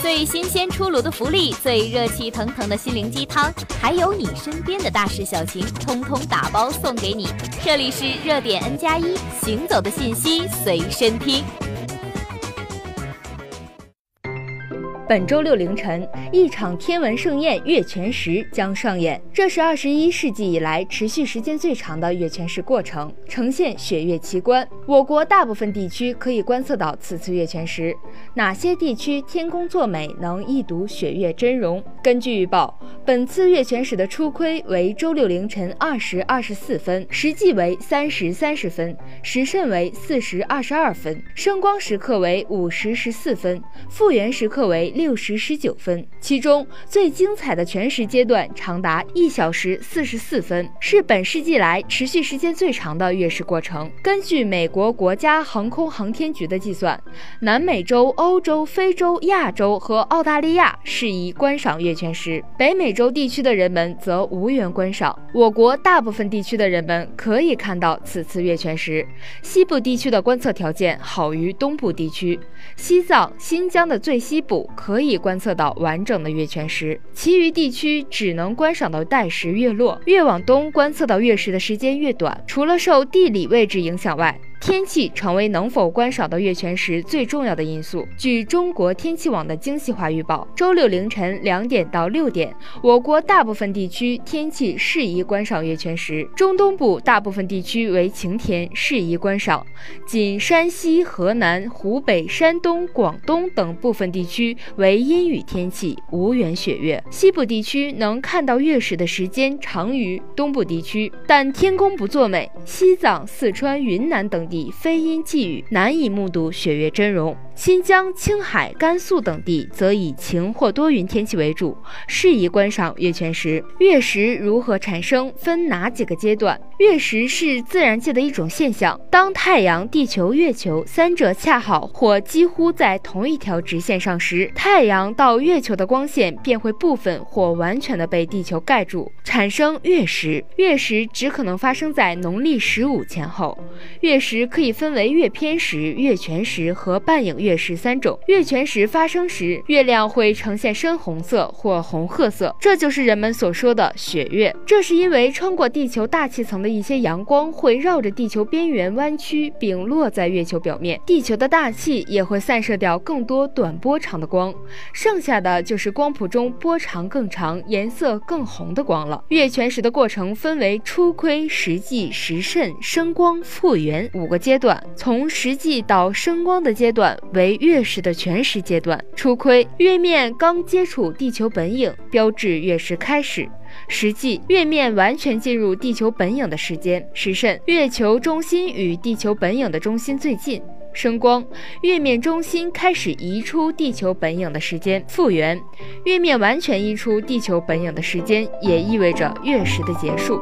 最新鲜出炉的福利，最热气腾腾的心灵鸡汤，还有你身边的大事小情，通通打包送给你。这里是热点 N 加一，行走的信息随身听。本周六凌晨，一场天文盛宴——月全食将上演。这是二十一世纪以来持续时间最长的月全食过程，呈现雪月奇观。我国大部分地区可以观测到此次月全食。哪些地区天公作美，能一睹雪月真容？根据预报，本次月全食的初亏为周六凌晨二时二十四分，实际为三时三十分，时甚为四时二十二分，升光时刻为五时十四分，复原时刻为。六时十九分，其中最精彩的全食阶段长达一小时四十四分，是本世纪来持续时间最长的月食过程。根据美国国家航空航天局的计算，南美洲、欧洲、非洲、亚洲和澳大利亚适宜观赏月全食，北美洲地区的人们则无缘观赏。我国大部分地区的人们可以看到此次月全食。西部地区的观测条件好于东部地区，西藏、新疆的最西部。可以观测到完整的月全食，其余地区只能观赏到带时月落。越往东观测到月食的时间越短。除了受地理位置影响外，天气成为能否观赏到月全食最重要的因素。据中国天气网的精细化预报，周六凌晨两点到六点，我国大部分地区天气适宜观赏月全食，中东部大部分地区为晴天，适宜观赏。仅山西、河南、湖北、山东、广东等部分地区为阴雨天气，无缘雪月。西部地区能看到月食的时间长于东部地区，但天公不作美，西藏、四川、云南等。地以非阴即雨，难以目睹雪月真容。新疆、青海、甘肃等地则以晴或多云天气为主，适宜观赏月全食。月食如何产生？分哪几个阶段？月食是自然界的一种现象，当太阳、地球、月球三者恰好或几乎在同一条直线上时，太阳到月球的光线便会部分或完全的被地球盖住，产生月食。月食只可能发生在农历十五前后。月食。可以分为月偏食、月全食和半影月食三种。月全食发生时，月亮会呈现深红色或红褐色，这就是人们所说的雪月。这是因为穿过地球大气层的一些阳光会绕着地球边缘弯曲，并落在月球表面。地球的大气也会散射掉更多短波长的光，剩下的就是光谱中波长更长、颜色更红的光了。月全食的过程分为初亏、实际、时甚、升光、复原五。五个阶段，从实际到升光的阶段为月食的全食阶段。初窥，月面刚接触地球本影，标志月食开始。实际，月面完全进入地球本影的时间。时甚，月球中心与地球本影的中心最近。升光，月面中心开始移出地球本影的时间。复原，月面完全移出地球本影的时间，也意味着月食的结束。